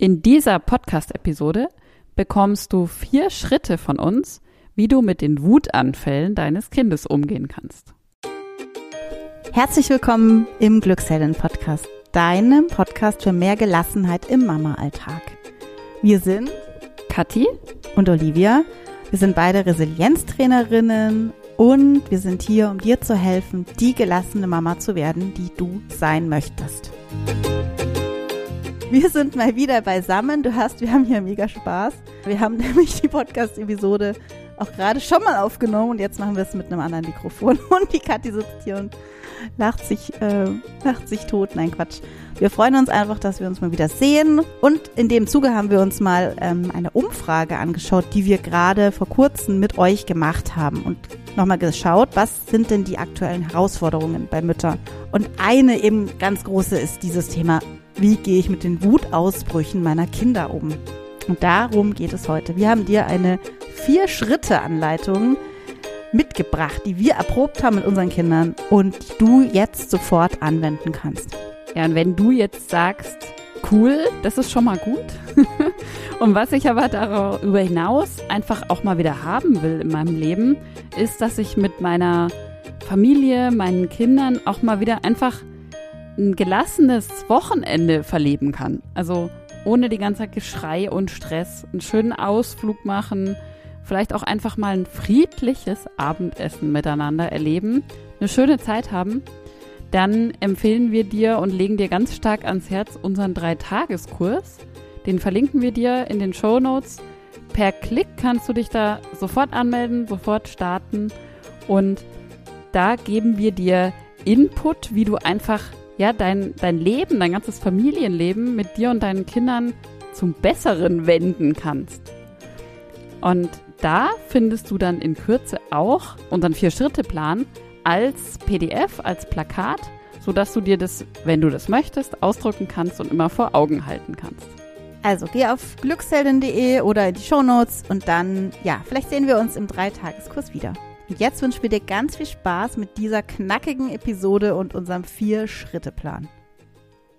In dieser Podcast-Episode bekommst du vier Schritte von uns, wie du mit den Wutanfällen deines Kindes umgehen kannst. Herzlich willkommen im Glückshelden Podcast, deinem Podcast für mehr Gelassenheit im Mama-Alltag. Wir sind Kathi und Olivia. Wir sind beide Resilienztrainerinnen und wir sind hier, um dir zu helfen, die gelassene Mama zu werden, die du sein möchtest. Wir sind mal wieder beisammen. Du hast, wir haben hier mega Spaß. Wir haben nämlich die Podcast-Episode auch gerade schon mal aufgenommen und jetzt machen wir es mit einem anderen Mikrofon. Und die Kathi sitzt hier und lacht sich, äh, lacht sich tot. Nein, Quatsch. Wir freuen uns einfach, dass wir uns mal wieder sehen. Und in dem Zuge haben wir uns mal ähm, eine Umfrage angeschaut, die wir gerade vor kurzem mit euch gemacht haben. Und nochmal geschaut, was sind denn die aktuellen Herausforderungen bei Müttern. Und eine eben ganz große ist dieses Thema wie gehe ich mit den Wutausbrüchen meiner Kinder um? Und darum geht es heute. Wir haben dir eine Vier-Schritte-Anleitung mitgebracht, die wir erprobt haben mit unseren Kindern und die du jetzt sofort anwenden kannst. Ja, und wenn du jetzt sagst, cool, das ist schon mal gut. und was ich aber darüber hinaus einfach auch mal wieder haben will in meinem Leben, ist, dass ich mit meiner Familie, meinen Kindern auch mal wieder einfach ein gelassenes Wochenende verleben kann. Also ohne die ganze Zeit Geschrei und Stress, einen schönen Ausflug machen, vielleicht auch einfach mal ein friedliches Abendessen miteinander erleben, eine schöne Zeit haben, dann empfehlen wir dir und legen dir ganz stark ans Herz unseren Dreitageskurs. Den verlinken wir dir in den Show Notes. Per Klick kannst du dich da sofort anmelden, sofort starten und da geben wir dir Input, wie du einfach ja, dein, dein Leben, dein ganzes Familienleben mit dir und deinen Kindern zum Besseren wenden kannst. Und da findest du dann in Kürze auch unseren Vier-Schritte-Plan als PDF, als Plakat, sodass du dir das, wenn du das möchtest, ausdrucken kannst und immer vor Augen halten kannst. Also geh auf glücksheldin.de oder in die Shownotes und dann, ja, vielleicht sehen wir uns im Dreitageskurs wieder. Jetzt wünschen wir dir ganz viel Spaß mit dieser knackigen Episode und unserem Vier-Schritte-Plan.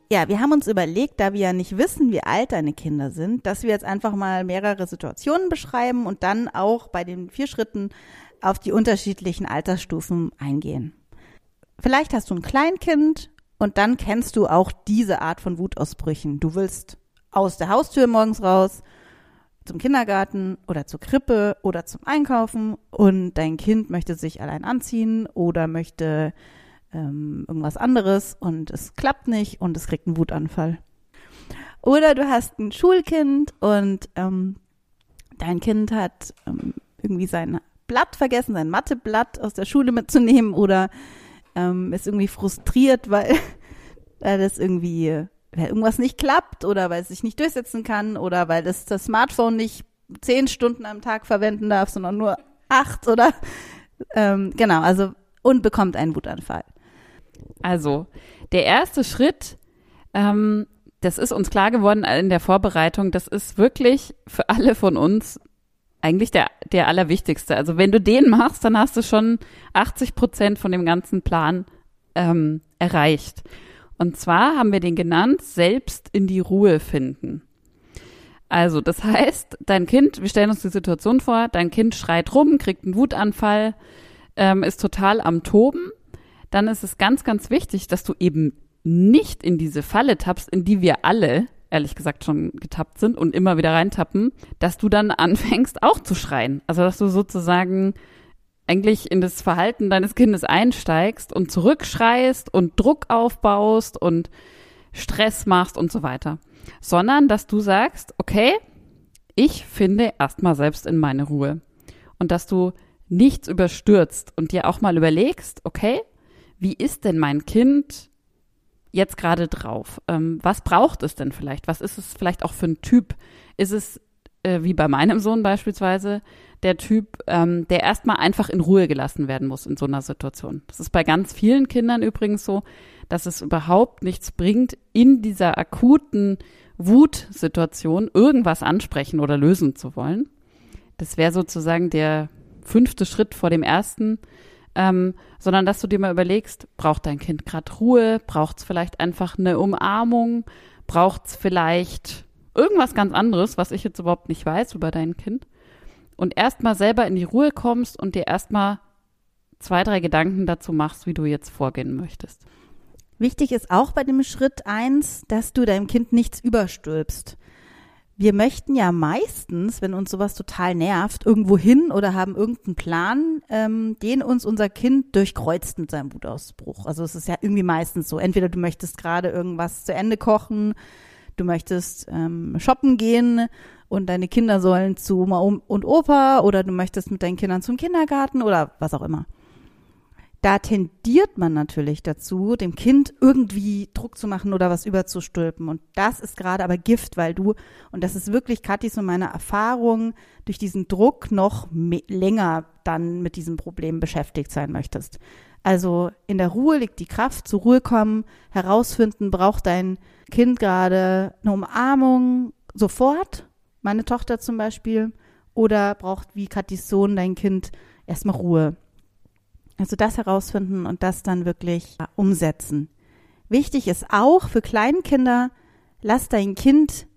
Ja, wir haben uns überlegt, da wir ja nicht wissen, wie alt deine Kinder sind, dass wir jetzt einfach mal mehrere Situationen beschreiben und dann auch bei den vier Schritten auf die unterschiedlichen Altersstufen eingehen. Vielleicht hast du ein Kleinkind und dann kennst du auch diese Art von Wutausbrüchen. Du willst aus der Haustür morgens raus zum Kindergarten oder zur Krippe oder zum Einkaufen und dein Kind möchte sich allein anziehen oder möchte ähm, irgendwas anderes und es klappt nicht und es kriegt einen Wutanfall. Oder du hast ein Schulkind und ähm, dein Kind hat ähm, irgendwie sein Blatt vergessen, sein Matheblatt aus der Schule mitzunehmen oder ähm, ist irgendwie frustriert, weil, weil das irgendwie weil irgendwas nicht klappt oder weil es sich nicht durchsetzen kann oder weil es das Smartphone nicht zehn Stunden am Tag verwenden darf, sondern nur acht oder ähm, genau, also und bekommt einen Wutanfall. Also der erste Schritt, ähm, das ist uns klar geworden in der Vorbereitung, das ist wirklich für alle von uns eigentlich der, der allerwichtigste. Also wenn du den machst, dann hast du schon 80 Prozent von dem ganzen Plan ähm, erreicht. Und zwar haben wir den genannt, selbst in die Ruhe finden. Also, das heißt, dein Kind, wir stellen uns die Situation vor, dein Kind schreit rum, kriegt einen Wutanfall, ähm, ist total am Toben. Dann ist es ganz, ganz wichtig, dass du eben nicht in diese Falle tappst, in die wir alle, ehrlich gesagt, schon getappt sind und immer wieder reintappen, dass du dann anfängst auch zu schreien. Also, dass du sozusagen eigentlich in das Verhalten deines Kindes einsteigst und zurückschreist und Druck aufbaust und Stress machst und so weiter, sondern dass du sagst, okay, ich finde erstmal selbst in meine Ruhe und dass du nichts überstürzt und dir auch mal überlegst, okay, wie ist denn mein Kind jetzt gerade drauf? Ähm, was braucht es denn vielleicht? Was ist es vielleicht auch für ein Typ? Ist es äh, wie bei meinem Sohn beispielsweise, der Typ, ähm, der erstmal einfach in Ruhe gelassen werden muss in so einer Situation. Das ist bei ganz vielen Kindern übrigens so, dass es überhaupt nichts bringt, in dieser akuten Wutsituation irgendwas ansprechen oder lösen zu wollen. Das wäre sozusagen der fünfte Schritt vor dem ersten, ähm, sondern dass du dir mal überlegst, braucht dein Kind gerade Ruhe, braucht es vielleicht einfach eine Umarmung, braucht es vielleicht irgendwas ganz anderes, was ich jetzt überhaupt nicht weiß über dein Kind und erstmal selber in die Ruhe kommst und dir erstmal zwei, drei Gedanken dazu machst, wie du jetzt vorgehen möchtest. Wichtig ist auch bei dem Schritt eins, dass du deinem Kind nichts überstülpst. Wir möchten ja meistens, wenn uns sowas total nervt, irgendwo hin oder haben irgendeinen Plan, ähm, den uns unser Kind durchkreuzt mit seinem Wutausbruch. Also es ist ja irgendwie meistens so. Entweder du möchtest gerade irgendwas zu Ende kochen, du möchtest ähm, shoppen gehen und deine Kinder sollen zu Oma und Opa oder du möchtest mit deinen Kindern zum Kindergarten oder was auch immer. Da tendiert man natürlich dazu, dem Kind irgendwie Druck zu machen oder was überzustülpen. Und das ist gerade aber Gift, weil du, und das ist wirklich Kathis und meine Erfahrung, durch diesen Druck noch länger dann mit diesem Problem beschäftigt sein möchtest. Also in der Ruhe liegt die Kraft, zur Ruhe kommen, herausfinden, braucht dein Kind gerade eine Umarmung sofort, meine Tochter zum Beispiel, oder braucht wie Kathis Sohn dein Kind erstmal Ruhe. Also das herausfinden und das dann wirklich umsetzen. Wichtig ist auch für Kleinkinder, lass dein Kind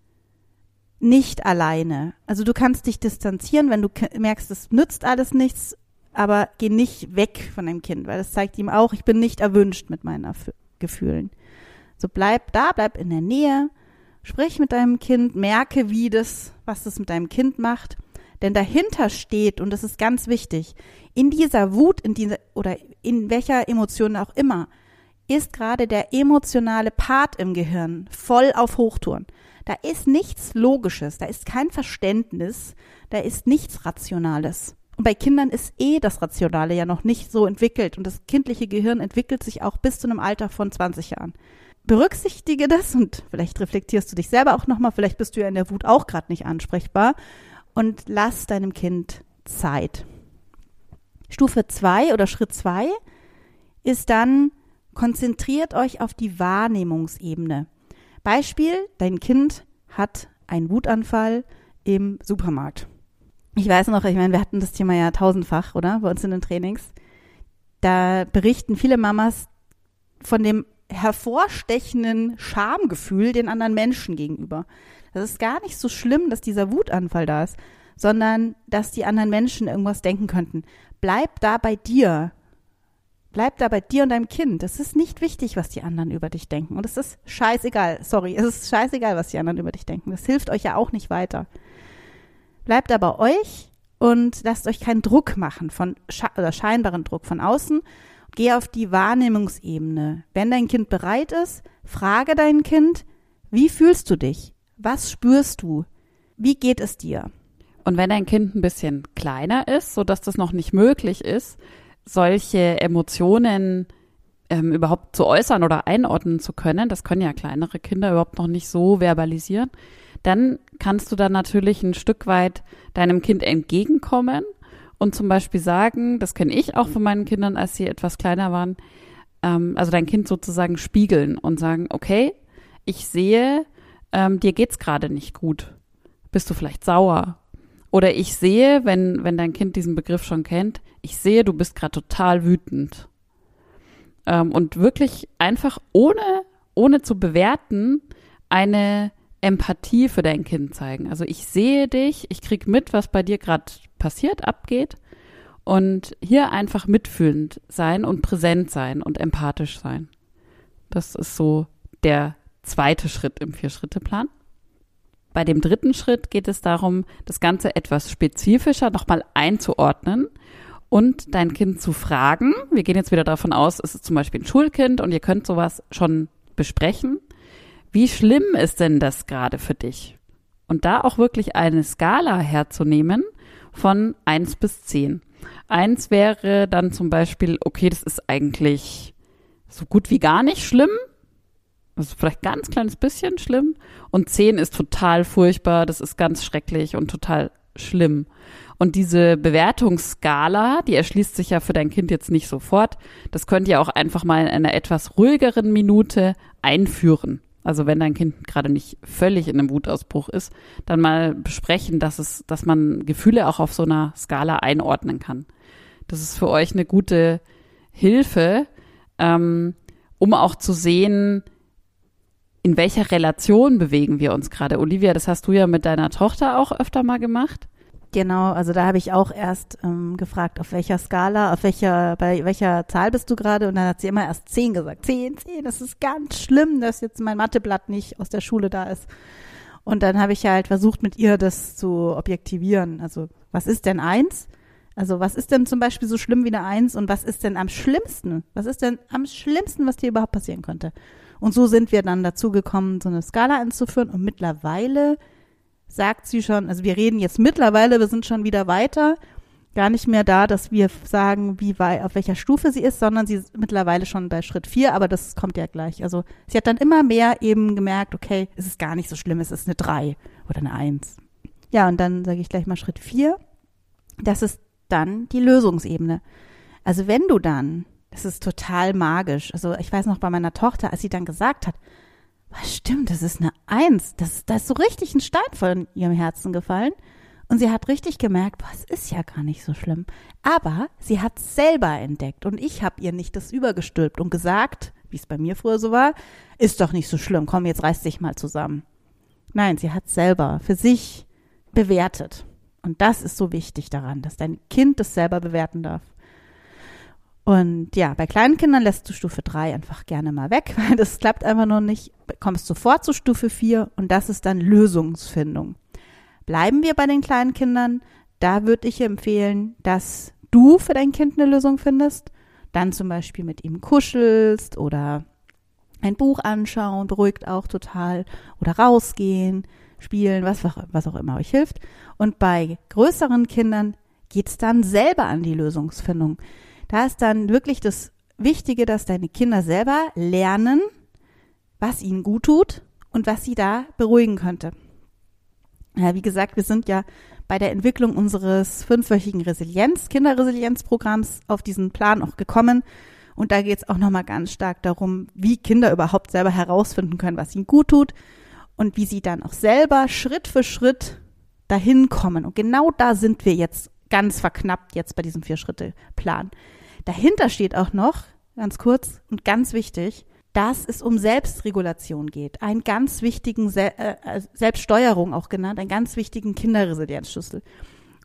nicht alleine. Also du kannst dich distanzieren, wenn du merkst, es nützt alles nichts, aber geh nicht weg von deinem Kind, weil das zeigt ihm auch, ich bin nicht erwünscht mit meinen Gefühlen. So bleib da, bleib in der Nähe, sprich mit deinem Kind, merke, wie das, was das mit deinem Kind macht. Denn dahinter steht, und das ist ganz wichtig, in dieser Wut, in dieser, oder in welcher Emotion auch immer, ist gerade der emotionale Part im Gehirn voll auf Hochtouren. Da ist nichts Logisches, da ist kein Verständnis, da ist nichts Rationales. Und bei Kindern ist eh das Rationale ja noch nicht so entwickelt und das kindliche Gehirn entwickelt sich auch bis zu einem Alter von 20 Jahren berücksichtige das und vielleicht reflektierst du dich selber auch nochmal, vielleicht bist du ja in der Wut auch gerade nicht ansprechbar und lass deinem Kind Zeit. Stufe zwei oder Schritt zwei ist dann, konzentriert euch auf die Wahrnehmungsebene. Beispiel, dein Kind hat einen Wutanfall im Supermarkt. Ich weiß noch, ich meine, wir hatten das Thema ja tausendfach, oder? Bei uns in den Trainings. Da berichten viele Mamas von dem hervorstechenden Schamgefühl den anderen Menschen gegenüber. Das ist gar nicht so schlimm, dass dieser Wutanfall da ist, sondern dass die anderen Menschen irgendwas denken könnten. Bleib da bei dir. Bleib da bei dir und deinem Kind. Es ist nicht wichtig, was die anderen über dich denken. Und es ist scheißegal. Sorry, es ist scheißegal, was die anderen über dich denken. Das hilft euch ja auch nicht weiter. Bleibt da bei euch und lasst euch keinen Druck machen von oder scheinbaren Druck von außen, Geh auf die Wahrnehmungsebene. Wenn dein Kind bereit ist, frage dein Kind, wie fühlst du dich? Was spürst du? Wie geht es dir? Und wenn dein Kind ein bisschen kleiner ist, so dass das noch nicht möglich ist, solche Emotionen ähm, überhaupt zu äußern oder einordnen zu können, das können ja kleinere Kinder überhaupt noch nicht so verbalisieren, dann kannst du dann natürlich ein Stück weit deinem Kind entgegenkommen und zum Beispiel sagen, das kenne ich auch von meinen Kindern, als sie etwas kleiner waren, ähm, also dein Kind sozusagen spiegeln und sagen, okay, ich sehe, ähm, dir geht's gerade nicht gut. Bist du vielleicht sauer? Oder ich sehe, wenn, wenn dein Kind diesen Begriff schon kennt, ich sehe, du bist gerade total wütend. Ähm, und wirklich einfach ohne, ohne zu bewerten, eine Empathie für dein Kind zeigen. Also ich sehe dich, ich krieg mit, was bei dir gerade passiert, abgeht. Und hier einfach mitfühlend sein und präsent sein und empathisch sein. Das ist so der zweite Schritt im Vier-Schritte-Plan. Bei dem dritten Schritt geht es darum, das Ganze etwas spezifischer nochmal einzuordnen und dein Kind zu fragen. Wir gehen jetzt wieder davon aus, es ist zum Beispiel ein Schulkind und ihr könnt sowas schon besprechen. Wie schlimm ist denn das gerade für dich? Und da auch wirklich eine Skala herzunehmen von eins bis zehn. Eins wäre dann zum Beispiel, okay, das ist eigentlich so gut wie gar nicht schlimm. Also vielleicht ganz kleines bisschen schlimm. Und zehn ist total furchtbar, das ist ganz schrecklich und total schlimm. Und diese Bewertungsskala, die erschließt sich ja für dein Kind jetzt nicht sofort. Das könnt ihr auch einfach mal in einer etwas ruhigeren Minute einführen. Also wenn dein Kind gerade nicht völlig in einem Wutausbruch ist, dann mal besprechen, dass es, dass man Gefühle auch auf so einer Skala einordnen kann. Das ist für euch eine gute Hilfe, ähm, um auch zu sehen, in welcher Relation bewegen wir uns gerade? Olivia, das hast du ja mit deiner Tochter auch öfter mal gemacht. Genau, also da habe ich auch erst ähm, gefragt, auf welcher Skala, auf welcher, bei welcher Zahl bist du gerade? Und dann hat sie immer erst zehn gesagt. Zehn, zehn, das ist ganz schlimm, dass jetzt mein Matheblatt nicht aus der Schule da ist. Und dann habe ich halt versucht, mit ihr das zu objektivieren. Also, was ist denn eins? Also, was ist denn zum Beispiel so schlimm wie eine Eins? Und was ist denn am schlimmsten? Was ist denn am schlimmsten, was dir überhaupt passieren könnte? Und so sind wir dann dazu gekommen, so eine Skala einzuführen. Und mittlerweile sagt sie schon, also wir reden jetzt mittlerweile, wir sind schon wieder weiter, gar nicht mehr da, dass wir sagen, wie weit, auf welcher Stufe sie ist, sondern sie ist mittlerweile schon bei Schritt vier, aber das kommt ja gleich. Also sie hat dann immer mehr eben gemerkt, okay, es ist gar nicht so schlimm, es ist eine drei oder eine eins. Ja, und dann sage ich gleich mal Schritt vier. Das ist dann die Lösungsebene. Also wenn du dann, das ist total magisch. Also ich weiß noch bei meiner Tochter, als sie dann gesagt hat, was stimmt, das ist eine Eins. Das, da ist so richtig ein Stein von ihrem Herzen gefallen. Und sie hat richtig gemerkt, boah, es ist ja gar nicht so schlimm. Aber sie hat selber entdeckt und ich habe ihr nicht das übergestülpt und gesagt, wie es bei mir früher so war, ist doch nicht so schlimm, komm, jetzt reiß dich mal zusammen. Nein, sie hat selber für sich bewertet. Und das ist so wichtig daran, dass dein Kind das selber bewerten darf. Und ja, bei kleinen Kindern lässt du Stufe 3 einfach gerne mal weg, weil das klappt einfach noch nicht. Kommst sofort zu Stufe 4 und das ist dann Lösungsfindung. Bleiben wir bei den kleinen Kindern, da würde ich empfehlen, dass du für dein Kind eine Lösung findest. Dann zum Beispiel mit ihm kuschelst oder ein Buch anschauen, beruhigt auch total. Oder rausgehen, spielen, was, was auch immer euch hilft. Und bei größeren Kindern geht's dann selber an die Lösungsfindung. Da ist dann wirklich das Wichtige, dass deine Kinder selber lernen, was ihnen gut tut und was sie da beruhigen könnte. Ja, wie gesagt, wir sind ja bei der Entwicklung unseres fünfwöchigen Resilienz, Kinderresilienzprogramms auf diesen Plan auch gekommen. Und da geht es auch nochmal ganz stark darum, wie Kinder überhaupt selber herausfinden können, was ihnen gut tut und wie sie dann auch selber Schritt für Schritt dahin kommen. Und genau da sind wir jetzt ganz verknappt jetzt bei diesem Vier-Schritte-Plan. Dahinter steht auch noch, ganz kurz und ganz wichtig, dass es um Selbstregulation geht. Einen ganz wichtigen Se äh, äh, Selbststeuerung auch genannt, einen ganz wichtigen Kinderresilienzschlüssel.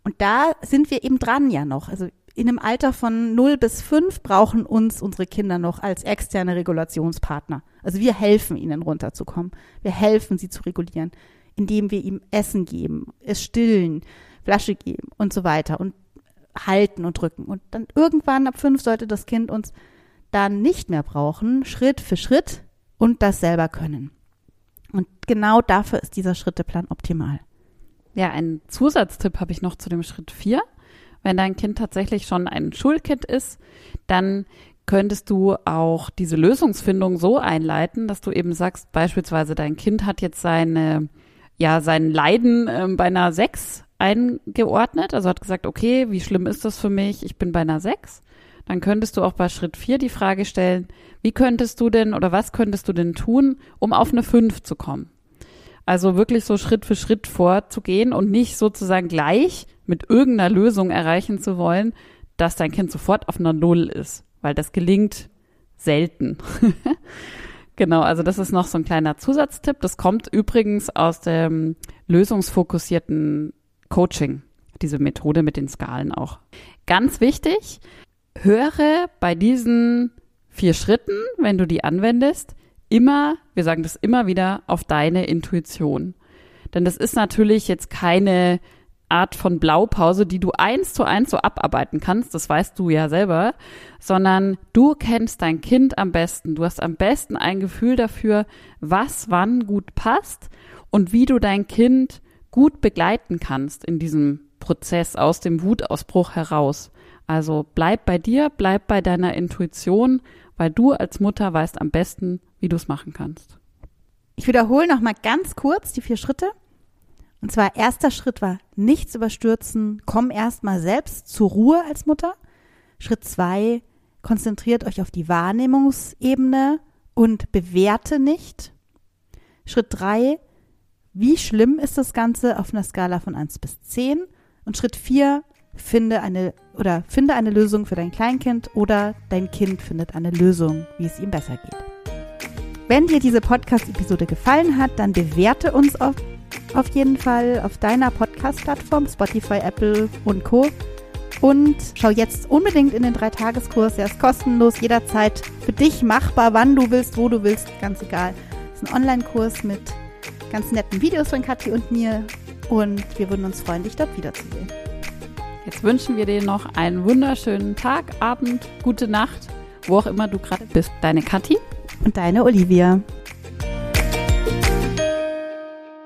Und da sind wir eben dran ja noch. Also in einem Alter von 0 bis 5 brauchen uns unsere Kinder noch als externe Regulationspartner. Also wir helfen ihnen runterzukommen. Wir helfen sie zu regulieren, indem wir ihm Essen geben, es stillen, Flasche geben und so weiter und halten und drücken. Und dann irgendwann ab fünf sollte das Kind uns dann nicht mehr brauchen, Schritt für Schritt und das selber können. Und genau dafür ist dieser Schritteplan optimal. Ja, einen Zusatztipp habe ich noch zu dem Schritt vier. Wenn dein Kind tatsächlich schon ein Schulkind ist, dann könntest du auch diese Lösungsfindung so einleiten, dass du eben sagst, beispielsweise dein Kind hat jetzt seine, ja, sein Leiden äh, bei einer sechs eingeordnet, also hat gesagt, okay, wie schlimm ist das für mich? Ich bin bei einer 6. Dann könntest du auch bei Schritt 4 die Frage stellen, wie könntest du denn oder was könntest du denn tun, um auf eine 5 zu kommen? Also wirklich so Schritt für Schritt vorzugehen und nicht sozusagen gleich mit irgendeiner Lösung erreichen zu wollen, dass dein Kind sofort auf einer Null ist, weil das gelingt selten. genau, also das ist noch so ein kleiner Zusatztipp. Das kommt übrigens aus dem lösungsfokussierten Coaching, diese Methode mit den Skalen auch. Ganz wichtig, höre bei diesen vier Schritten, wenn du die anwendest, immer, wir sagen das immer wieder, auf deine Intuition. Denn das ist natürlich jetzt keine Art von Blaupause, die du eins zu eins so abarbeiten kannst, das weißt du ja selber, sondern du kennst dein Kind am besten. Du hast am besten ein Gefühl dafür, was wann gut passt und wie du dein Kind gut begleiten kannst in diesem Prozess aus dem Wutausbruch heraus. Also bleib bei dir, bleib bei deiner Intuition, weil du als Mutter weißt am besten, wie du es machen kannst. Ich wiederhole noch mal ganz kurz die vier Schritte. Und zwar erster Schritt war nichts überstürzen, komm erst mal selbst zur Ruhe als Mutter. Schritt zwei, konzentriert euch auf die Wahrnehmungsebene und bewerte nicht. Schritt drei, wie schlimm ist das Ganze auf einer Skala von 1 bis 10? Und Schritt 4, finde eine oder finde eine Lösung für dein Kleinkind oder dein Kind findet eine Lösung, wie es ihm besser geht. Wenn dir diese Podcast-Episode gefallen hat, dann bewerte uns auf, auf jeden Fall auf deiner Podcast-Plattform, Spotify, Apple und Co. Und schau jetzt unbedingt in den Dreitageskurs. Er ist kostenlos, jederzeit für dich machbar, wann du willst, wo du willst, ganz egal. Es ist ein Online-Kurs mit ganz netten Videos von Kathi und mir. Und wir würden uns freuen, dich dort wiederzusehen. Jetzt wünschen wir dir noch einen wunderschönen Tag, Abend, gute Nacht, wo auch immer du gerade bist. Deine Kathi und deine Olivia.